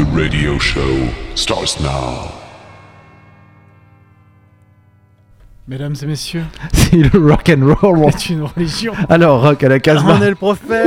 The radio show starts now. Mesdames et messieurs, C'est le rock and roll. c'est une religion. Alors rock à la Casbah. On est le prophète.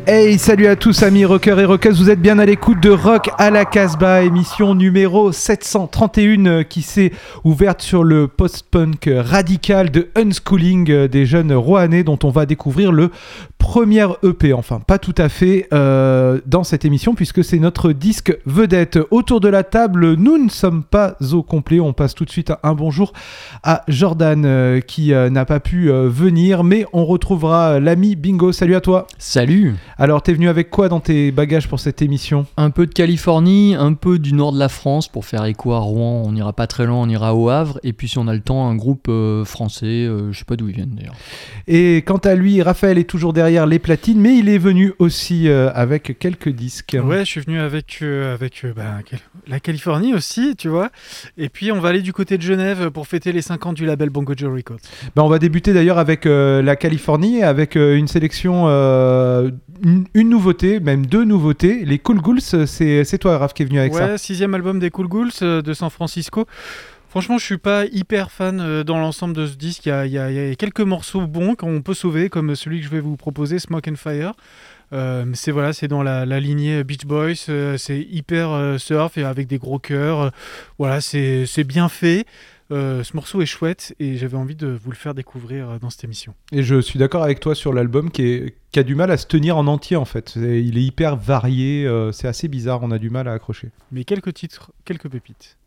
Hey, salut à tous amis rockers et rockeuses, vous êtes bien à l'écoute de Rock à la Casbah, émission numéro 731 euh, qui s'est ouverte sur le post-punk radical de Unschooling euh, des jeunes Roanais dont on va découvrir le premier EP, enfin pas tout à fait euh, dans cette émission puisque c'est notre disque vedette. Autour de la table, nous ne sommes pas au complet, on passe tout de suite un bonjour à Jordan qui n'a pas pu venir mais on retrouvera l'ami Bingo, salut à toi. Salut alors, t'es venu avec quoi dans tes bagages pour cette émission? Un peu de Californie, un peu du nord de la France pour faire écho à Rouen. On n'ira pas très loin, on ira au Havre. Et puis si on a le temps, un groupe euh, français, euh, je sais pas d'où ils viennent d'ailleurs. Et quant à lui, Raphaël est toujours derrière les platines, mais il est venu aussi euh, avec quelques disques. Ouais, je suis venu avec, euh, avec euh, bah, la Californie aussi, tu vois. Et puis on va aller du côté de Genève pour fêter les 50 du label Bongo Joe Records. Ben, on va débuter d'ailleurs avec euh, la Californie, avec euh, une sélection euh, une, une nouveauté, même deux nouveautés. Les Cool Ghouls, euh, c'est toi, Raph, qui est venu avec ouais, sixième album des Cool Ghouls euh, de San Francisco. Franchement, je suis pas hyper fan euh, dans l'ensemble de ce disque. Il y, a, quelques morceaux bons qu'on peut sauver, comme celui que je vais vous proposer, Smoke and Fire. C'est voilà, c'est dans la, la lignée Beach Boys. c'est hyper surf et avec des gros cœurs. Voilà, c'est bien fait. Euh, ce morceau est chouette et j'avais envie de vous le faire découvrir euh, dans cette émission. Et je suis d'accord avec toi sur l'album qui, est- qui a du mal à se tenir en entier, en fait. C'est- Il est hyper varié, euh, c'est assez bizarre, on a du mal à accrocher. Mais quelques titres, quelques pépites.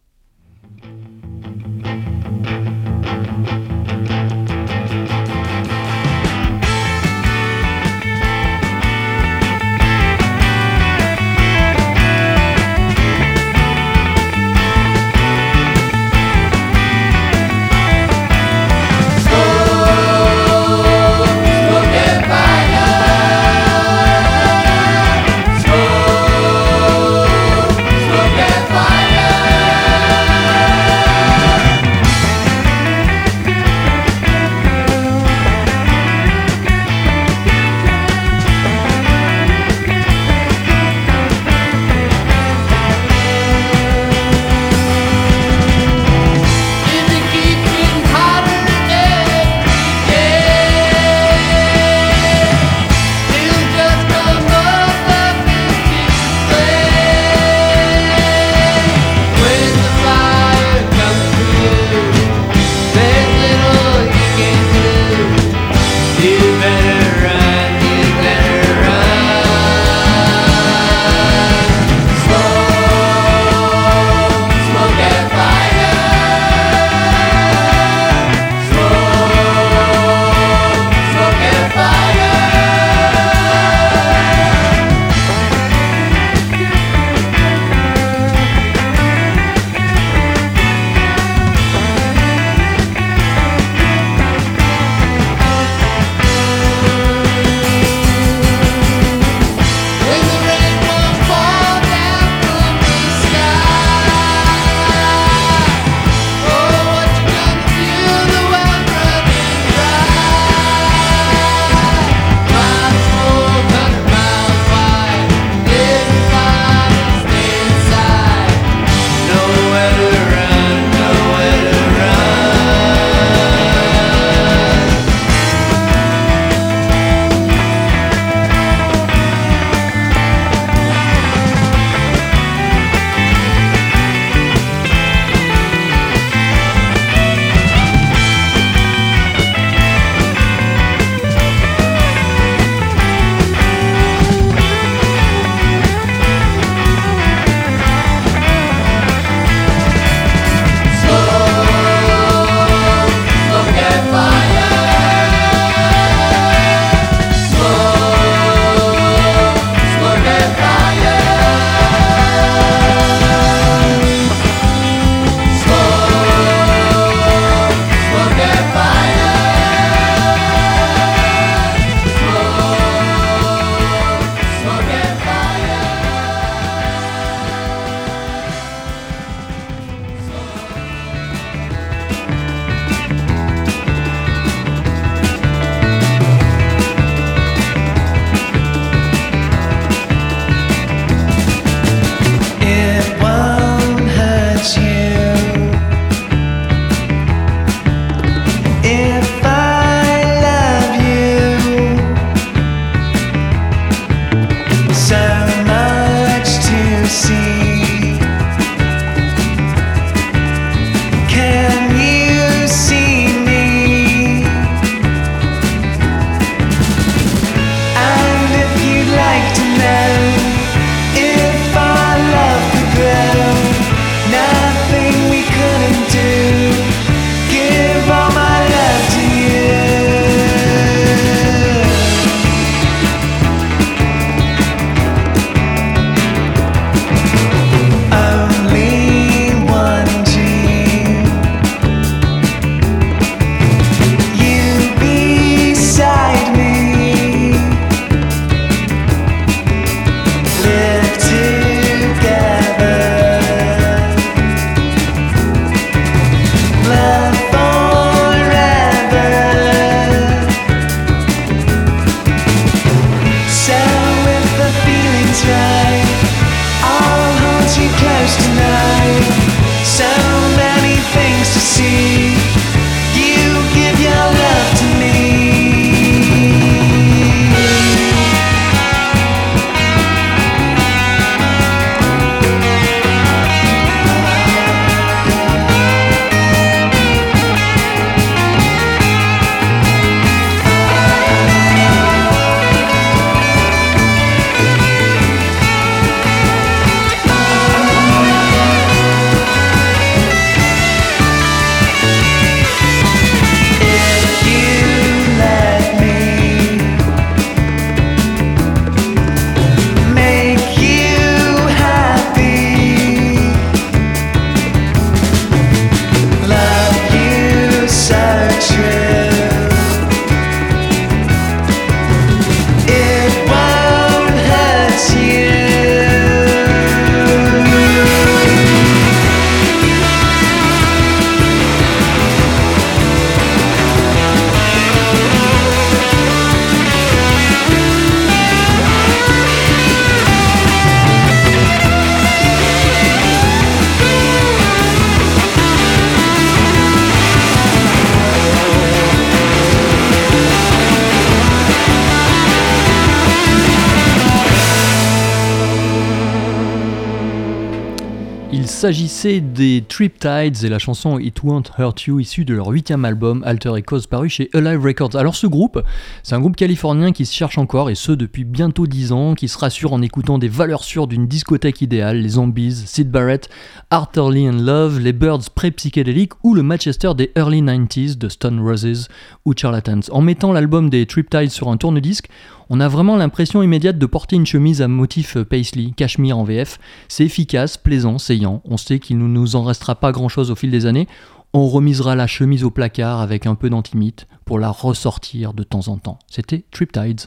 S'agissait des Triptides et la chanson It Won't Hurt You issue de leur huitième album Alter Echoes paru chez Alive Records. Alors ce groupe, c'est un groupe californien qui se cherche encore et ce depuis bientôt 10 ans, qui se rassure en écoutant des valeurs sûres d'une discothèque idéale, les Zombies, Sid Barrett, Arthur Lee and Love, les Birds pré-psychédéliques ou le Manchester des early 90s de Stone Roses ou Charlatans. En mettant l'album des Triptides sur un tourne-disque, on a vraiment l'impression immédiate de porter une chemise à motif euh, paisley, cachemire en VF. C'est efficace, plaisant, saillant. On sait qu'il ne nous en restera pas grand chose au fil des années. On remisera la chemise au placard avec un peu d'antimite pour la ressortir de temps en temps. C'était Triptides.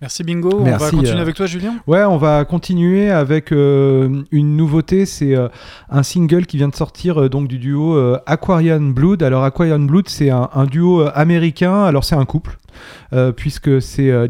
Merci Bingo. on Merci, va continuer euh, avec toi, Julien? Ouais, on va continuer avec euh, une nouveauté. C'est euh, un single qui vient de sortir euh, donc du duo euh, Aquarian Blood. Alors Aquarian Blood, c'est un, un duo américain. Alors c'est un couple. Euh, puisque c'est euh.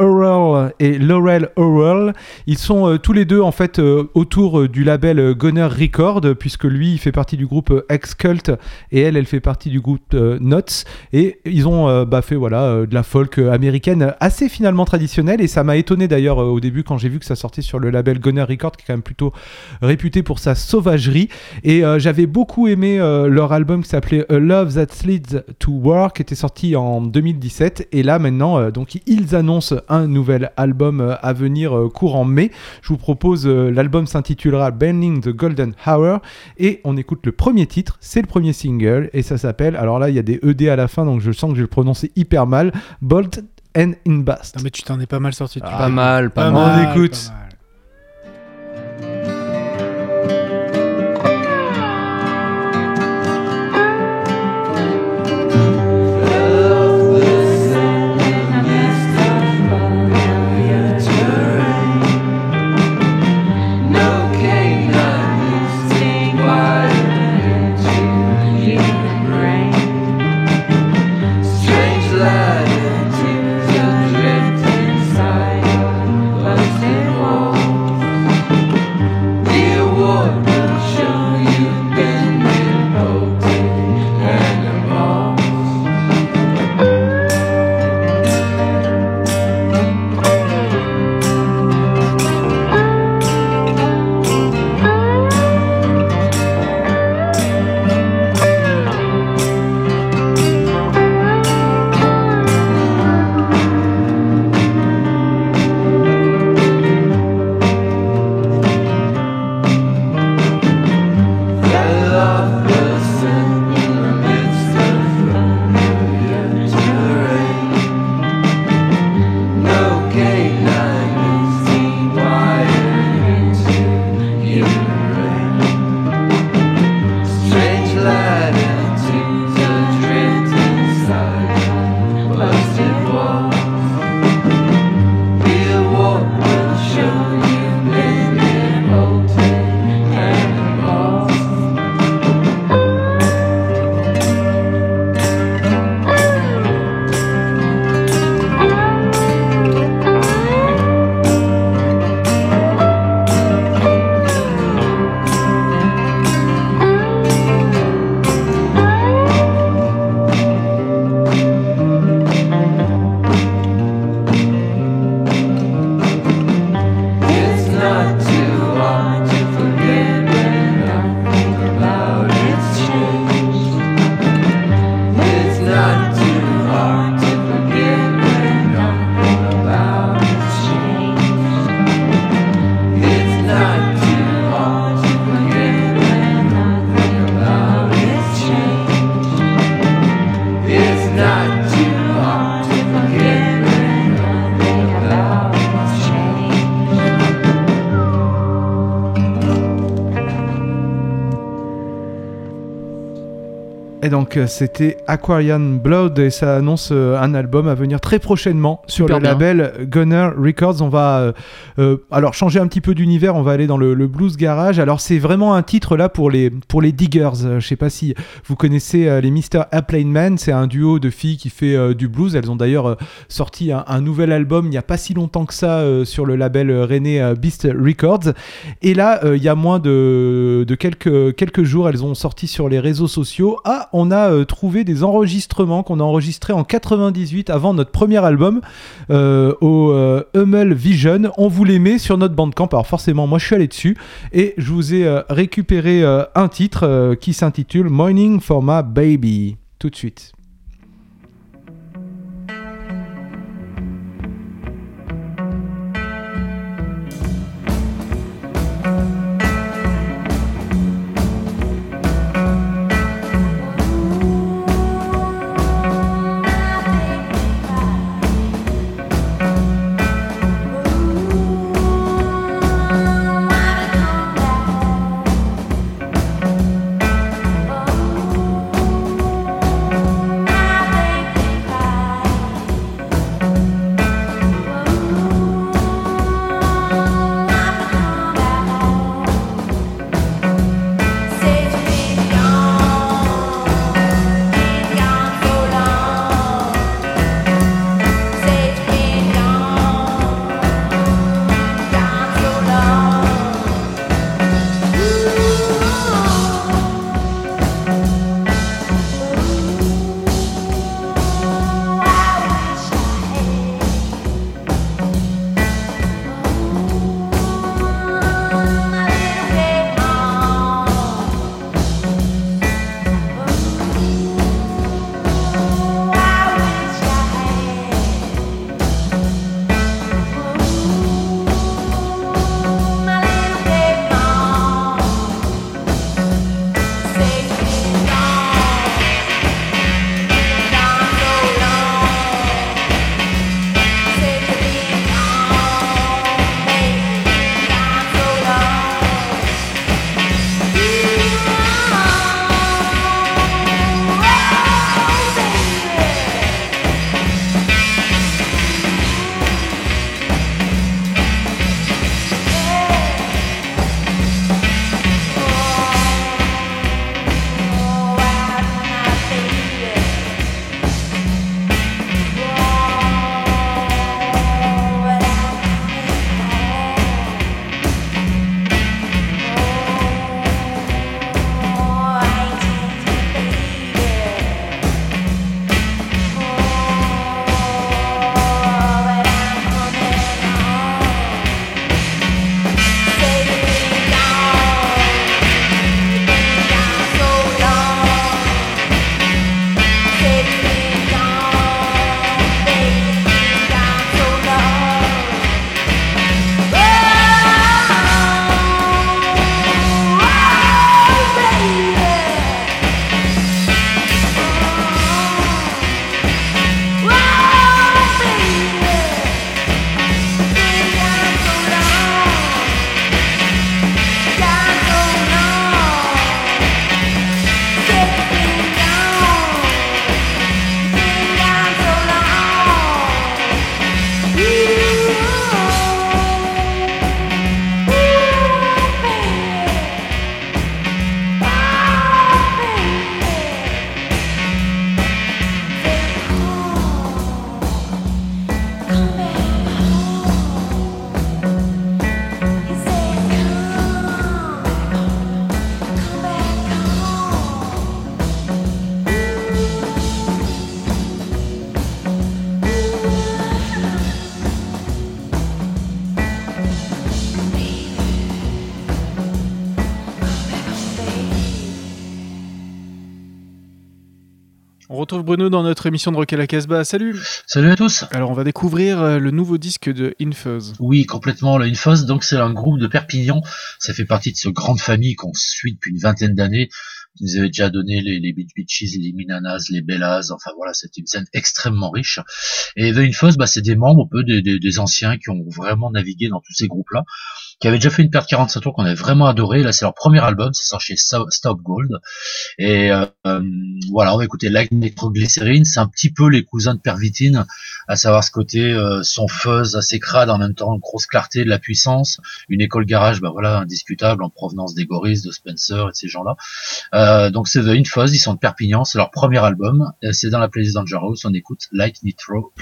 Earl et Laurel Earl. Ils sont euh, tous les deux en fait euh, autour du label Gunner Record, puisque lui il fait partie du groupe X-Cult et elle elle fait partie du groupe Nuts. Et ils ont bah, fait voilà de la folk américaine assez finalement traditionnelle. Et ça m'a étonné d'ailleurs au début quand j'ai vu que ça sortait sur le label Gunner Record, qui est quand même plutôt réputé pour sa sauvagerie. Et j'avais beaucoup aimé leur album qui s'appelait A Love That Leads to War, qui était sorti en 2017. Et là maintenant, euh, donc ils annoncent un nouvel album euh, à venir euh, courant mai. Je vous propose, euh, l'album s'intitulera Bending the Golden Hour. Et on écoute le premier titre, c'est le premier single. Et ça s'appelle, alors là il y a des ED à la fin, donc je sens que je vais le prononcer hyper mal. Bolt and in Bast. Non, mais tu t'en es pas mal sorti. depuis. pas mal, pas Pas mal. mal. on écoute. pas mal. Donc c'était Aquarian Blood et ça annonce euh, un album à venir très prochainement sur Super le bien. label Gunner Records. On va euh, euh, alors changer un petit peu d'univers, on va aller dans le, le blues garage. Alors c'est vraiment un titre là pour les pour les diggers. Je sais pas si vous connaissez les Mr. Airplane Man, c'est un duo de filles qui fait du blues. Elles ont d'ailleurs sorti un, un nouvel album il n'y a pas si longtemps que ça sur le label René Beast Records. Et là, il y a moins de, de quelques, quelques jours, elles ont sorti sur les réseaux sociaux. Ah, on a euh, trouvé des enregistrements qu'on a enregistrés en 98 avant notre premier album euh, au euh, Hummel Vision. On vous les met sur notre bandcamp. Alors forcément, moi je suis allé dessus et je vous ai récupéré un titre qui s'intitule Morning for My Baby. Tout de suite. Bruno dans notre émission de Rock à la Casbah. Salut Salut à tous Alors on va découvrir euh, le nouveau disque de Infuzz. Oui, complètement, Infos, donc c'est un groupe de Perpignan, ça fait partie de cette grande famille qu'on suit depuis une vingtaine d'années, qui nous avait déjà donné les, les Beach Beaches, les Minanas, les Bellas, enfin voilà, c'était une scène extrêmement riche. Et The Infos, bah, c'est des membres un peu des, des, des anciens qui ont vraiment navigué dans tous ces groupes-là, qui avaient déjà fait une paire de 45 tours qu'on avait vraiment adoré, là c'est leur premier album, ça sort chez Stop Gold, et euh, euh, voilà, on va écouter Light Nitroglycerine, c'est un petit peu les cousins de Pervitine, à savoir ce côté euh, son fuzz assez crade, en même temps une grosse clarté de la puissance, une école garage, bah voilà, indiscutable en provenance des Goris, de Spencer et de ces gens-là. Euh, donc c'est The Infuzz, ils sont de Perpignan, c'est leur premier album, c'est dans la playlist Dangerous, on écoute Like Nitro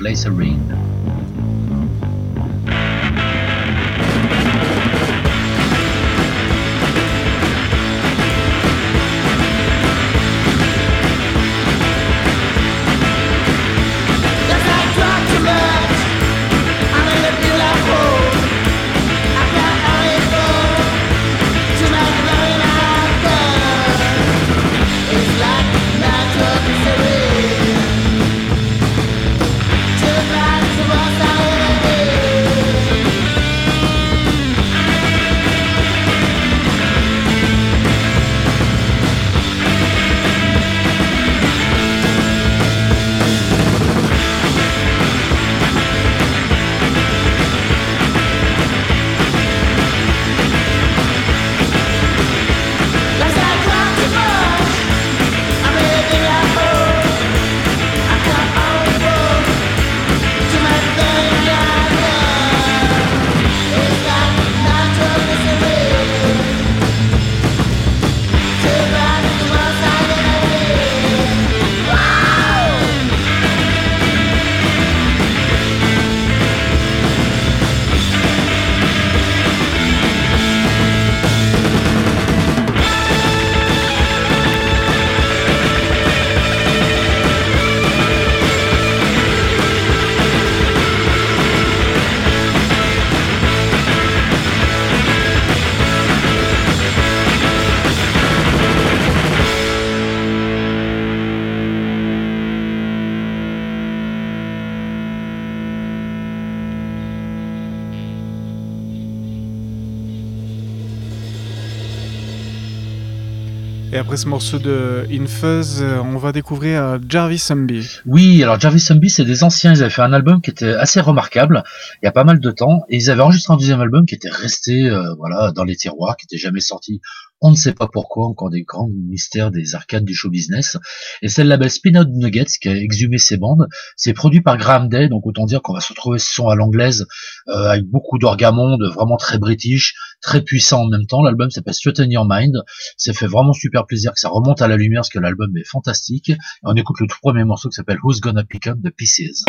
Et après ce morceau de In Fuzz, euh, on va découvrir euh, Jarvis Zombie. Oui, alors Jarvis Zombie, c'est des anciens. Ils avaient fait un album qui était assez remarquable il y a pas mal de temps, et ils avaient enregistré un deuxième album qui était resté, euh, voilà, dans les tiroirs, qui était jamais sorti. On ne sait pas pourquoi, encore des grands mystères des arcades du show business. Et c'est le label Spin Out Nuggets qui a exhumé ces bandes. C'est produit par Graham Day, donc autant dire qu'on va se retrouver ce son à l'anglaise, euh, avec beaucoup d'orgamonde, vraiment très british, très puissant en même temps. L'album s'appelle Straighten Your Mind. Ça fait vraiment super plaisir que ça remonte à la lumière, parce que l'album est fantastique. Et on écoute le tout premier morceau qui s'appelle Who's Gonna Pick Up the Pieces.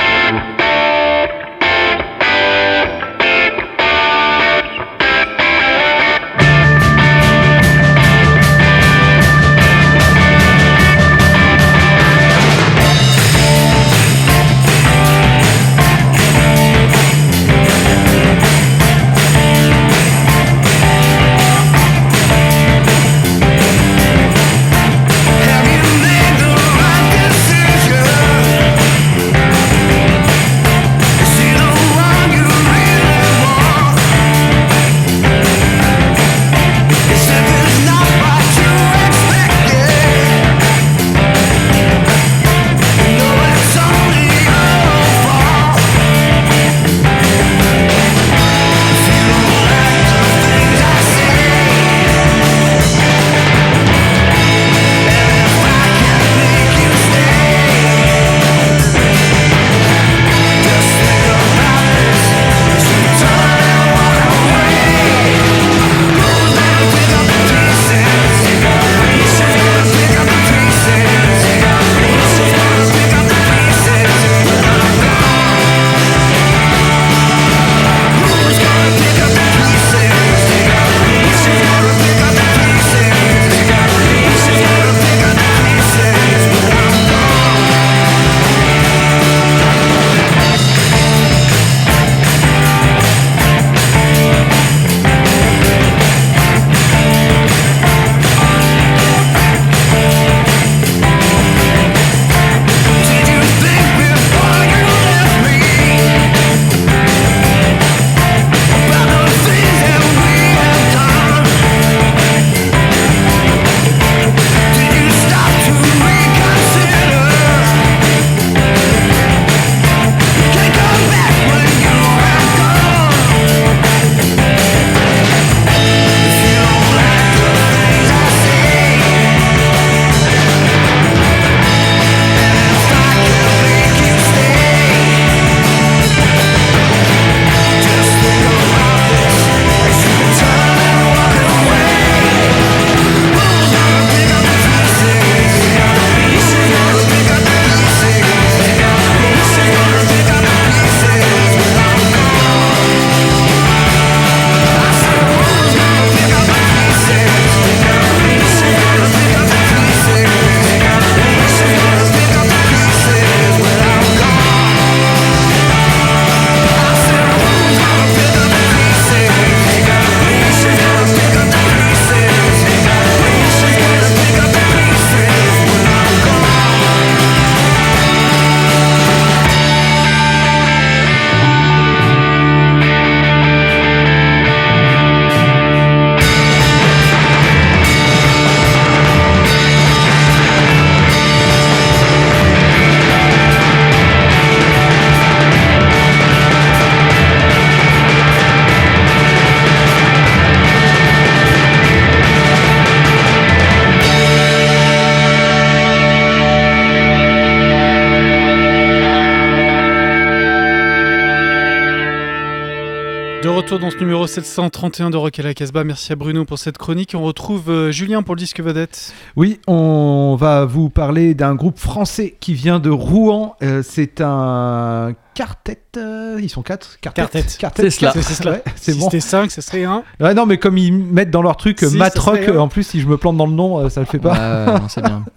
Retour dans ce numéro 731 de Rock à la Casbah. Merci à Bruno pour cette chronique. On retrouve euh, Julien pour le disque vedette. Oui, on va vous parler d'un groupe français qui vient de Rouen. Euh, c'est un quartet. euh, ils sont quatre Quartet. Quartet. C'est cela. C'est cela. Ouais, c'est si bon. c'était 5, ça serait 1. Ouais, non, mais comme ils mettent dans leur truc Si, Matt ça Rock, serait un. euh, en plus, si je me plante dans le nom, ça le fait pas. Ouais, non, c'est bien.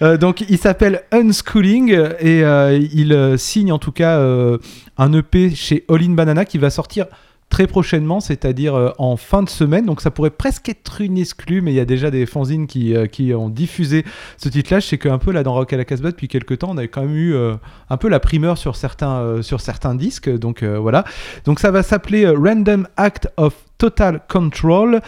Euh, donc il s'appelle Unschooling et euh, il signe en tout cas euh, un EP chez All in Banana qui va sortir très prochainement, c'est-à-dire euh, en fin de semaine. Donc ça pourrait presque être une exclue, mais il y a déjà des fanzines qui, euh, qui ont diffusé ce titre-là. Je sais qu'un peu là dans Rock à la Casbah depuis quelques temps, on avait quand même eu euh, un peu la primeur sur certains, sur certains disques. Donc voilà. Donc ça va s'appeler Random Act of Total Control.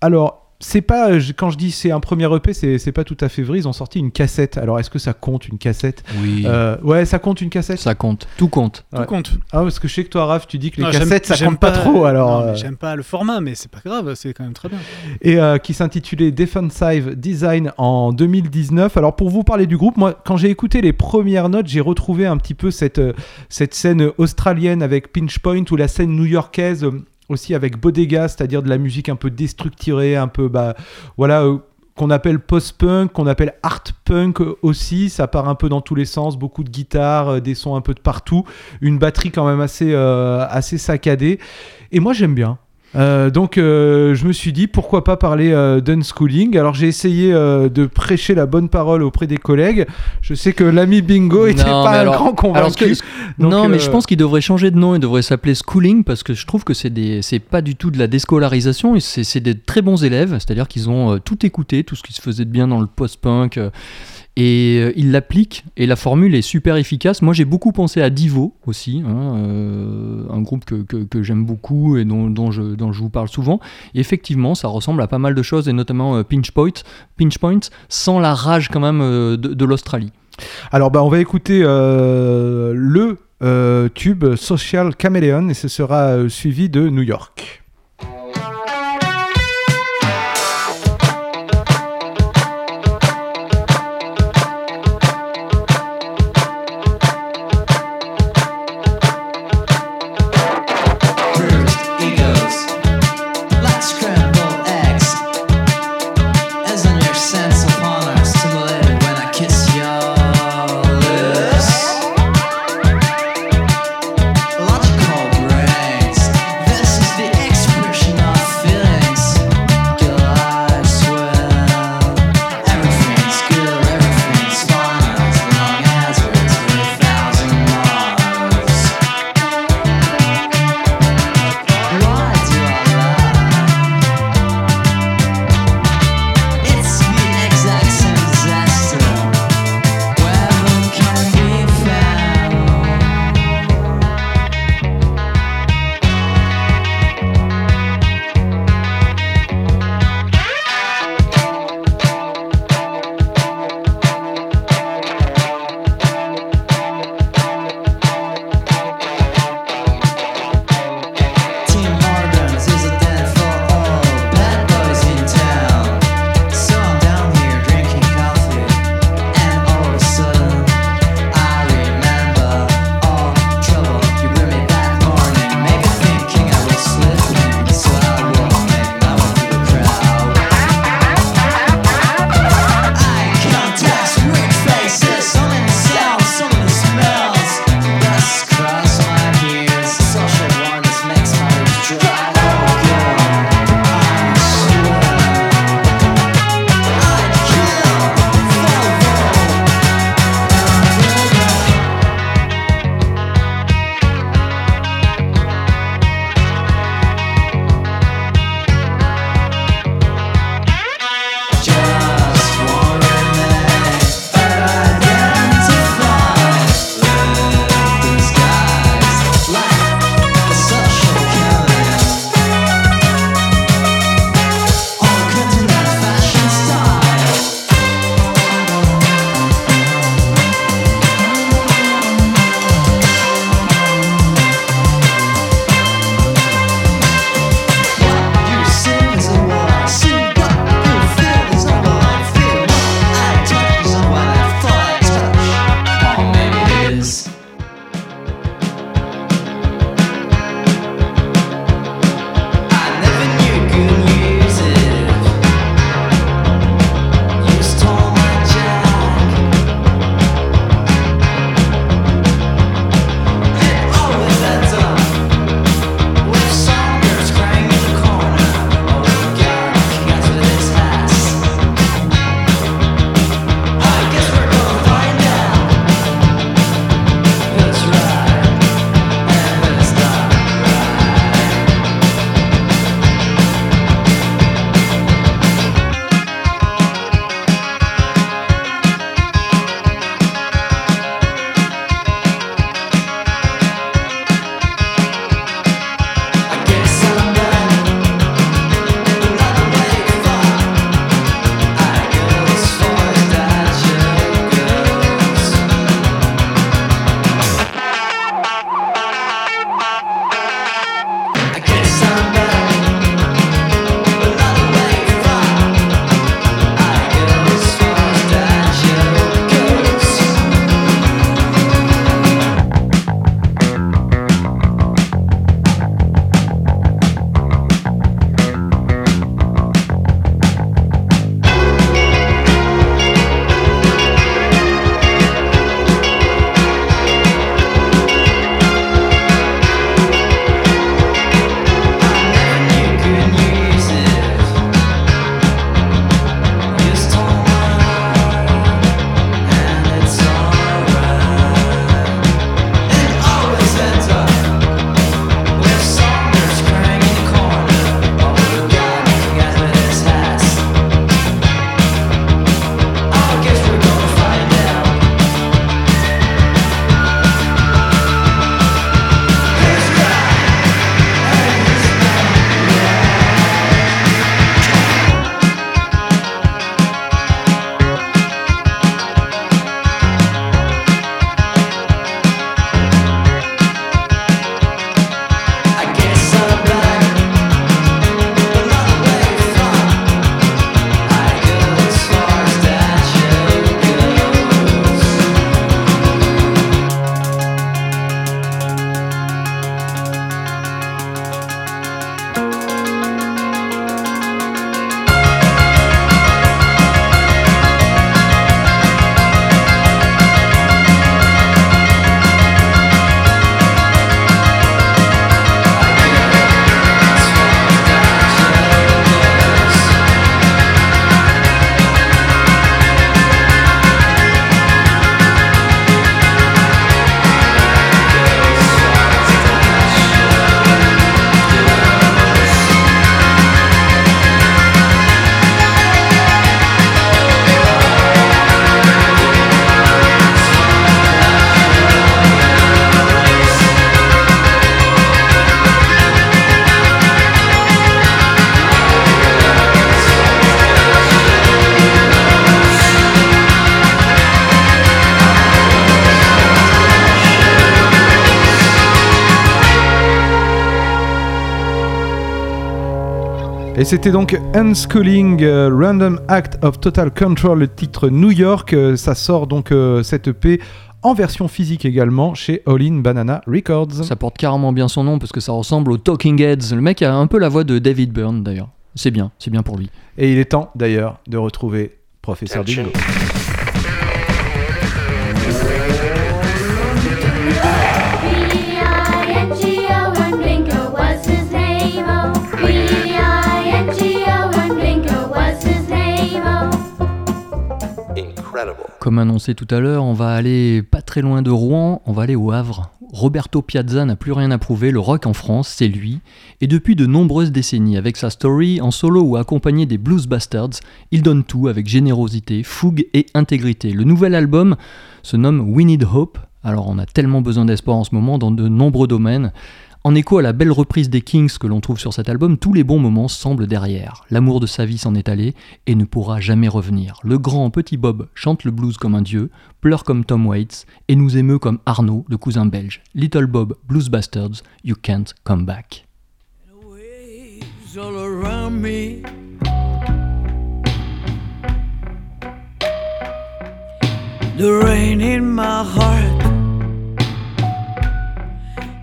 Alors c'est pas quand je dis c'est un premier EP, c'est pas tout à fait vrai. Ils ont sorti une cassette. Alors est-ce que ça compte une cassette? Oui. Euh, Ouais, ça compte une cassette? Ça compte. Tout compte. Tout compte. Ah parce que je sais que toi, Raph, tu dis que les Non, cassettes ça j'aime compte pas, trop. Alors euh, j'aime pas le format, mais c'est pas grave, c'est quand même très bien. et euh, qui s'intitulait Defensive Design en 2019. Alors pour vous parler du groupe, moi quand j'ai écouté les premières notes, j'ai retrouvé un petit peu cette, cette scène australienne avec Pinch Point ou la scène new-yorkaise aussi avec Bodega, c'est-à-dire de la musique un peu déstructurée, un peu bah voilà euh, qu'on appelle post-punk, qu'on appelle art punk aussi, ça part un peu dans tous les sens, beaucoup de guitares, euh, des sons un peu de partout, une batterie quand même assez, euh, assez saccadée. Et moi j'aime bien. Euh, donc euh, je me suis dit pourquoi pas parler euh, d'unschooling. Alors j'ai essayé euh, de prêcher la bonne parole auprès des collègues. Je sais que l'ami Bingo était Non, pas un alors- grand convaincu. Alors, ce que- Donc, non, mais je pense qu'il devrait changer de nom. Il devrait s'appeler Schooling parce que je trouve que c'est c'est pas du tout de la déscolarisation. C'est des très bons élèves, c'est-à-dire qu'ils ont tout écouté, tout ce qui se faisait de bien dans le post-punk. Et euh, ils l'appliquent et la formule est super efficace. Moi j'ai beaucoup pensé à Divo aussi, hein, euh, un groupe que, que- j'aime beaucoup et dont, dont je, dont je vous parle souvent. Effectivement, ça ressemble à pas mal de choses et notamment euh, Pinch Point, Pinch Point, sans la rage quand même euh, de, de l'Australie. Alors bah on va écouter le tube Social Chameleon et ce sera suivi de New York. Et c'était donc Unschooling euh, Random Act of Total Control, le titre New York. Euh, ça sort donc euh, cette EP en version physique également chez All In Banana Records. Ça porte carrément bien son nom parce que ça ressemble aux Talking Heads. Le mec a un peu la voix de David Byrne d'ailleurs. C'est bien, c'est bien pour lui. Et il est temps d'ailleurs de retrouver Professeur Dingo. Comme annoncé tout à l'heure, on va aller pas très loin de Rouen, on va aller au Havre. Roberto Piazza n'a plus rien à prouver, le rock en France, c'est lui. Et depuis de nombreuses décennies, avec sa story, en solo ou accompagné des Blues Bastards, il donne tout avec générosité, fougue et intégrité. Le nouvel album se nomme We Need Hope. Alors on a tellement besoin d'espoir en ce moment dans de nombreux domaines. En écho à la belle reprise des Kings que l'on trouve sur cet album, tous les bons moments semblent derrière. L'amour de sa vie s'en est allé et ne pourra jamais revenir. Le grand petit Bob chante le blues comme un dieu, pleure comme Tom Waits et nous émeut comme Arnaud, le cousin belge. Little Bob, Blues Bastards, you can't come back.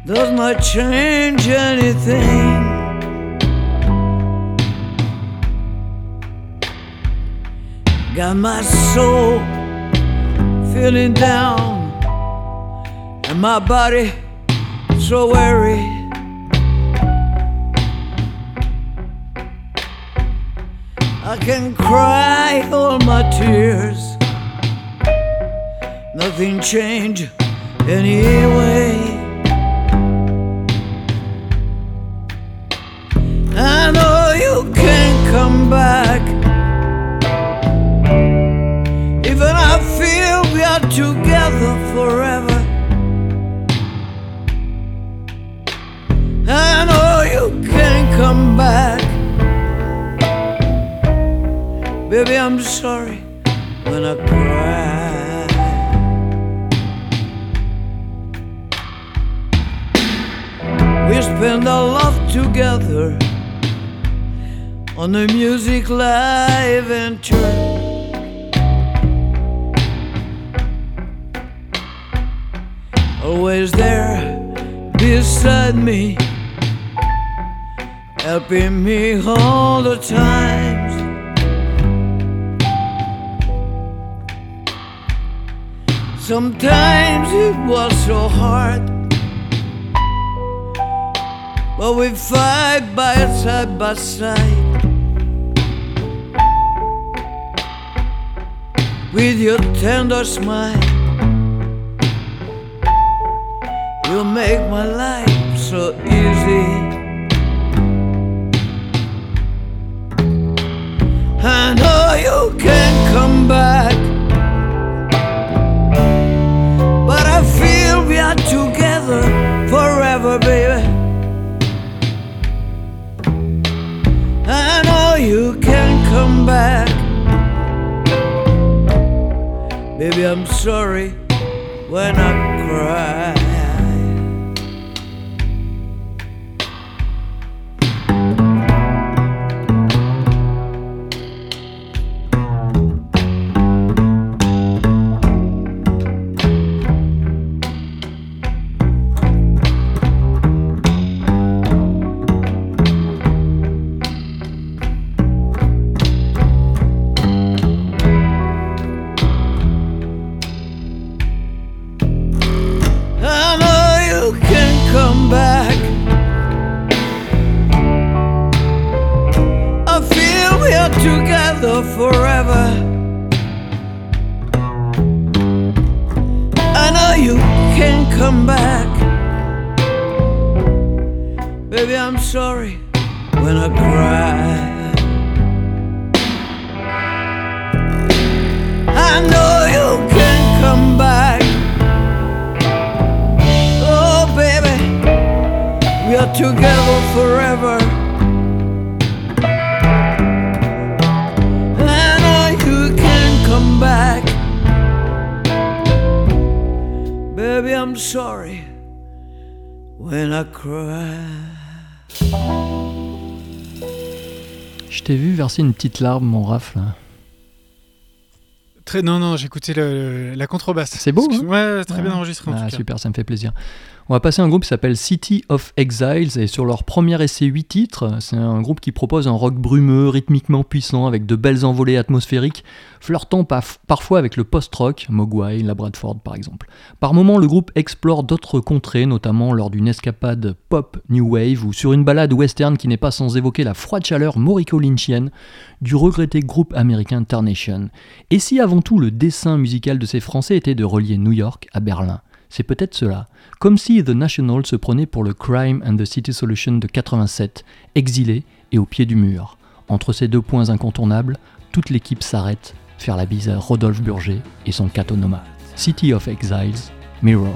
Does not change anything. Got my soul feeling down, and my body so weary. I can cry all my tears. Nothing changed anyway. Music live venture. Always there beside me, helping me all the times. Sometimes it was so hard, but we fight by side by side. With your tender smile, you make my life so easy. I know you can I'm sorry when I cry. Verser une petite larme, mon Raph. là. Très, non, non, j'ai écouté le- la contrebasse. C'est beau, Excuse- Ouais, très Ah. bien enregistré en Ah, tout cas. super, ça me fait plaisir. On va passer à un groupe qui s'appelle City of Exiles et sur leur premier essai 8 titres, c'est un groupe qui propose un rock brumeux, rythmiquement puissant avec de belles envolées atmosphériques, flirtant parfois avec le post-rock, Mogwai, la Bradford par exemple. Par moments, le groupe explore d'autres contrées, notamment lors d'une escapade pop new wave ou sur une balade western qui n'est pas sans évoquer la froide chaleur maurico-lynchienne du regretté groupe américain Tarnation. Et si avant tout le dessin musical de ces Français était de relier New York à Berlin C'est peut-être cela. Comme si The National se prenait pour le Crime and the City Solution de 87, exilé et au pied du mur. Entre ces deux points incontournables, toute l'équipe s'arrête, faire la bise à Rodolphe Burger et son catonoma. City of Exiles, Mirror.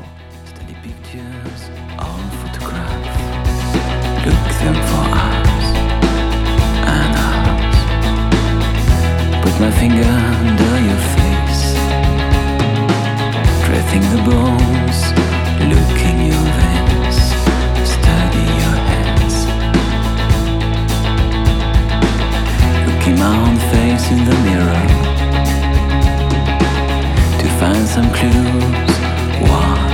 Dressing the bones, look in your veins, study your hands. Look in my own face in the mirror to find some clues. Watching,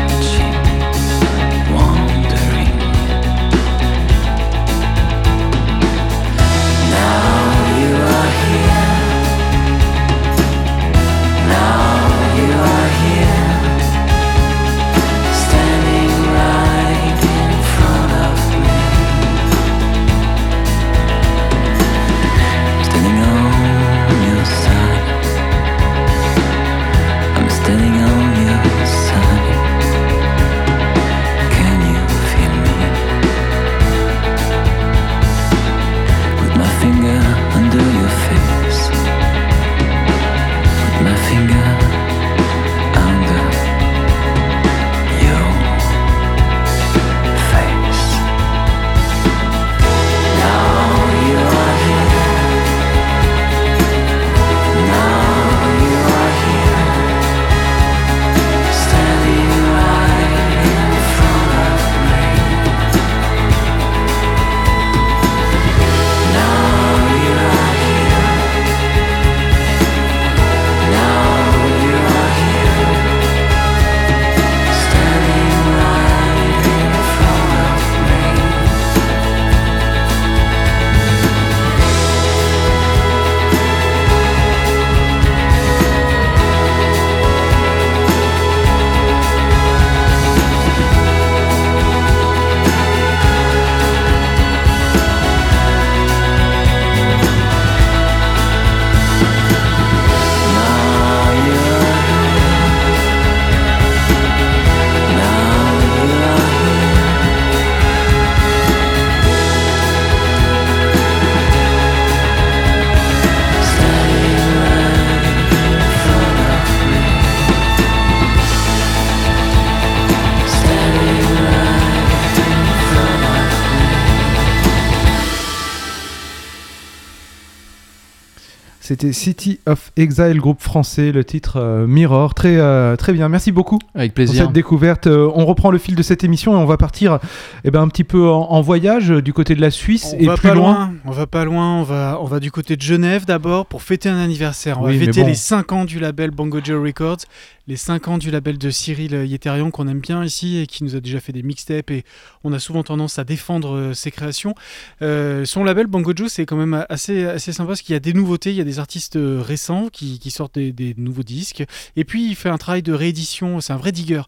C'était City of Exile, groupe français, le titre euh, Mirror. Très, euh, très bien, merci beaucoup Avec pour plaisir. cette découverte. Euh, on reprend le fil de cette émission et on va partir eh ben, un petit peu en, en voyage du côté de la Suisse On et va plus pas loin. loin. On va pas loin. On va, on va du côté de Genève d'abord pour fêter un anniversaire. On Oui, va fêter bon. les 5 ans du label Bongo Joe Records, les 5 ans du label de Cyril Yetterian qu'on aime bien ici et qui nous a déjà fait des mixtapes et on a souvent tendance à défendre ses créations. Euh, son label Bongo Joe, c'est quand même assez, assez sympa parce qu'il y a des nouveautés, il y a des artistes euh, récents qui, sortent des, nouveaux disques et puis il fait un travail de réédition. C'est un vrai digger.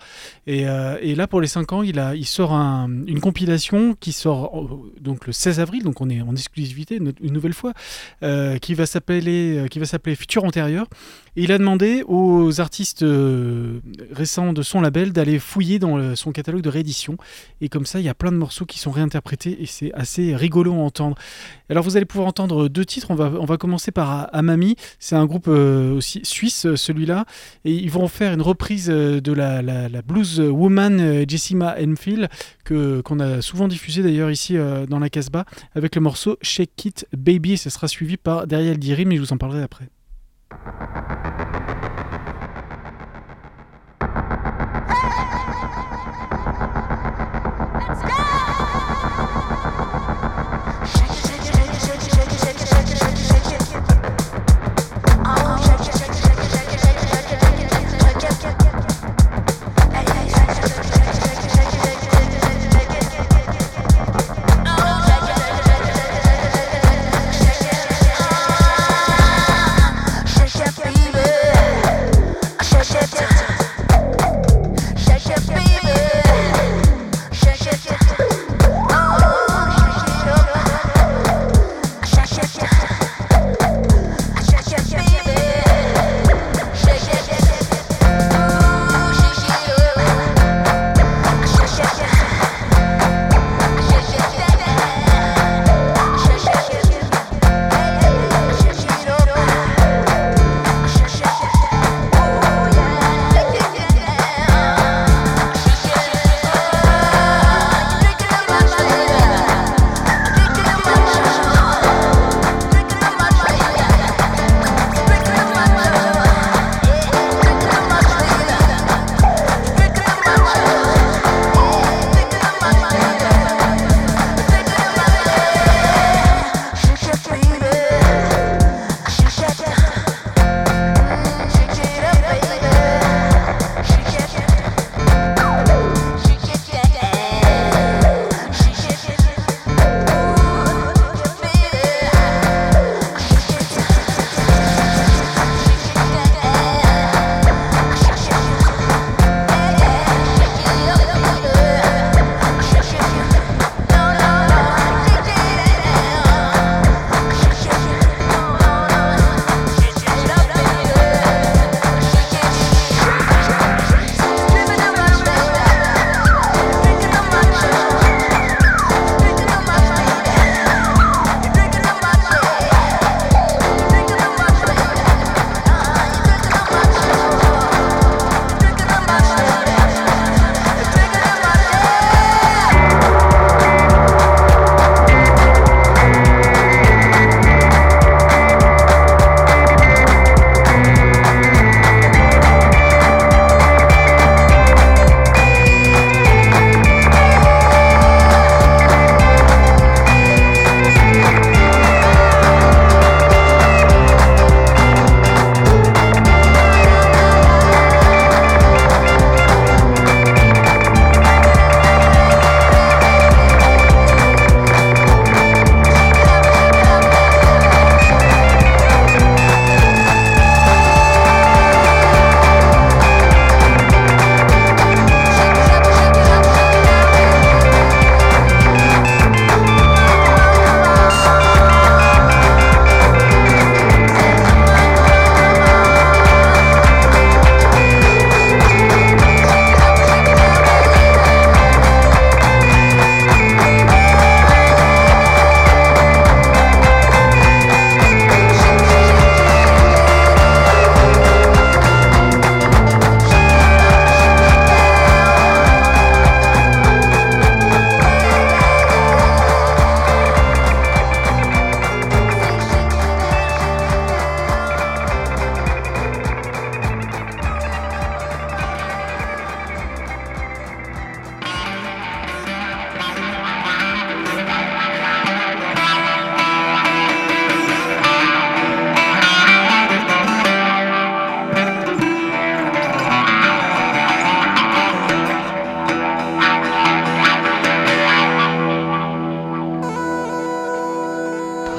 Et, euh, là, pour les 5 ans, il, a, il sort un- une compilation qui sort euh, donc le 16 avril, donc on est en exclusivité une, nouvelle fois, euh, qui va s'appeler Futur Antérieur. Et il a demandé aux artistes euh, récents de son label d'aller fouiller dans son catalogue de réédition. Et comme ça, il y a plein de morceaux qui sont réinterprétés et c'est assez rigolo à entendre. Alors vous allez pouvoir entendre deux titres. On va, on va commencer par Amami. C'est un groupe euh, aussi suisse, euh, celui-là. Et ils vont faire une reprise de la, la- blues woman Jessima Enfield, qu'on a souvent diffusé d'ailleurs ici dans la Casbah, avec le morceau Shake It Baby. Et ça sera suivi par Dariel Diri, mais je vous en parlerai après. Thank you.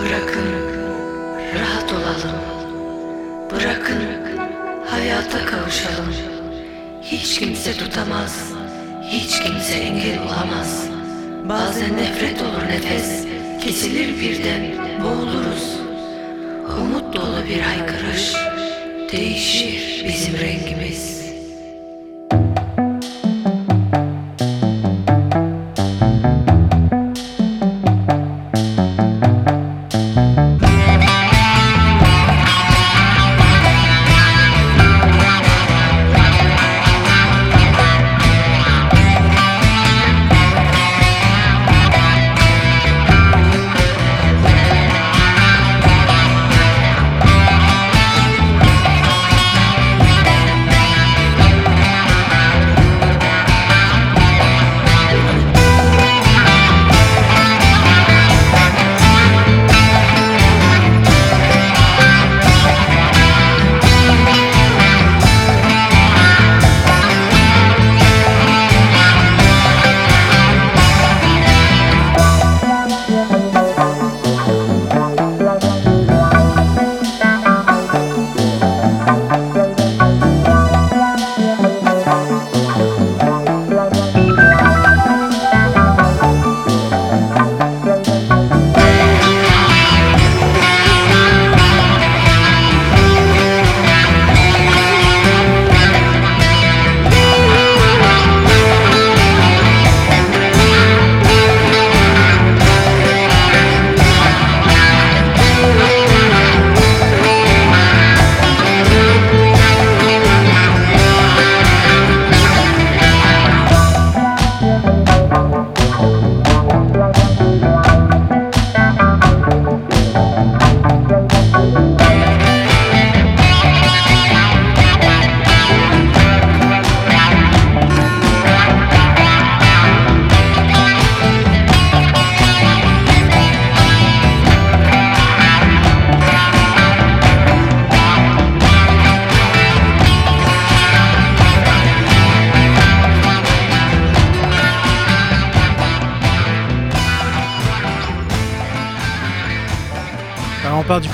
Bırakın rahat olalım. Bırakın hayata kavuşalım. Hiç kimse tutamaz Hiç kimse engel olamaz. Bazen nefret olur nefes Kesilir birden boğuluruz. Umut dolu bir haykırış Değişir bizim rengimiz.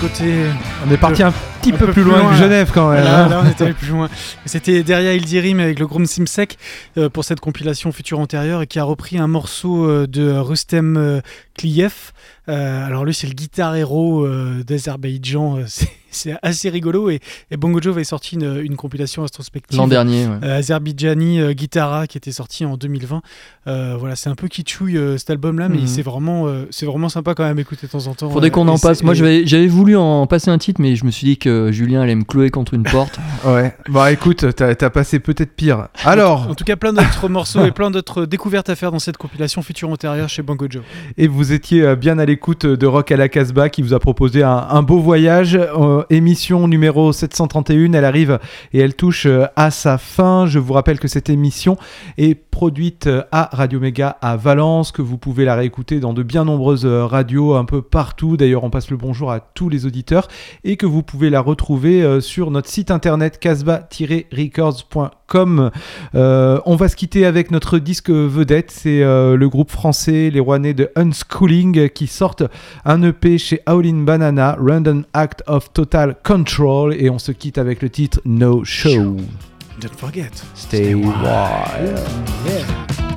Côté. On est parti un petit un peu, peu plus plus loin, loin, que. Genève quand même. Là, hein. là, on était plus loin. C'était derrière Ildirim avec le groupe Simsek euh, pour cette compilation Futur Antérieur et qui a repris un morceau euh, de Rustem euh. Euh, alors lui, c'est le guitar héros euh, d'Azerbaïdjan. C'est- assez rigolo et, et Bongo Joe avait sorti une, une compilation introspective. L'an dernier, ouais. Euh, euh, Guitara qui était sorti en 2020. Euh, voilà, c'est un peu kitschouille euh, cet album-là, mais Mhm. c'est vraiment, euh, c'est vraiment sympa quand même écouter de temps en temps. Faudrait qu'on en passe. Moi, j'avais j'avais voulu en passer un titre, mais je me suis dit que Julien allait me clouer contre une porte. Ouais. Bah écoute, t'as t'as passé peut-être pire. Alors, En tout cas, plein d'autres morceaux et plein d'autres découvertes à faire dans cette compilation Futur Antérieur chez Bongo Joe. et vous étiez bien à l'écoute de Rock à la Casbah qui vous a proposé un, un beau voyage. Euh, émission numéro 731, elle arrive et elle touche euh, à sa fin. Je vous rappelle que cette émission est produite euh, à Radio Méga à Valence, que vous pouvez la réécouter dans de bien nombreuses radios un peu partout. D'ailleurs, on passe le bonjour à tous les auditeurs et que vous pouvez la retrouver sur notre site internet casbah-records.com. Euh, on va se quitter avec notre disque vedette, c'est le groupe français, les Rouennais de Unschooling, qui sortent un EP chez Howlin' Banana, Random Act of Total Control, et on se quitte avec le titre No Show. Don't forget. Stay wild. Yeah.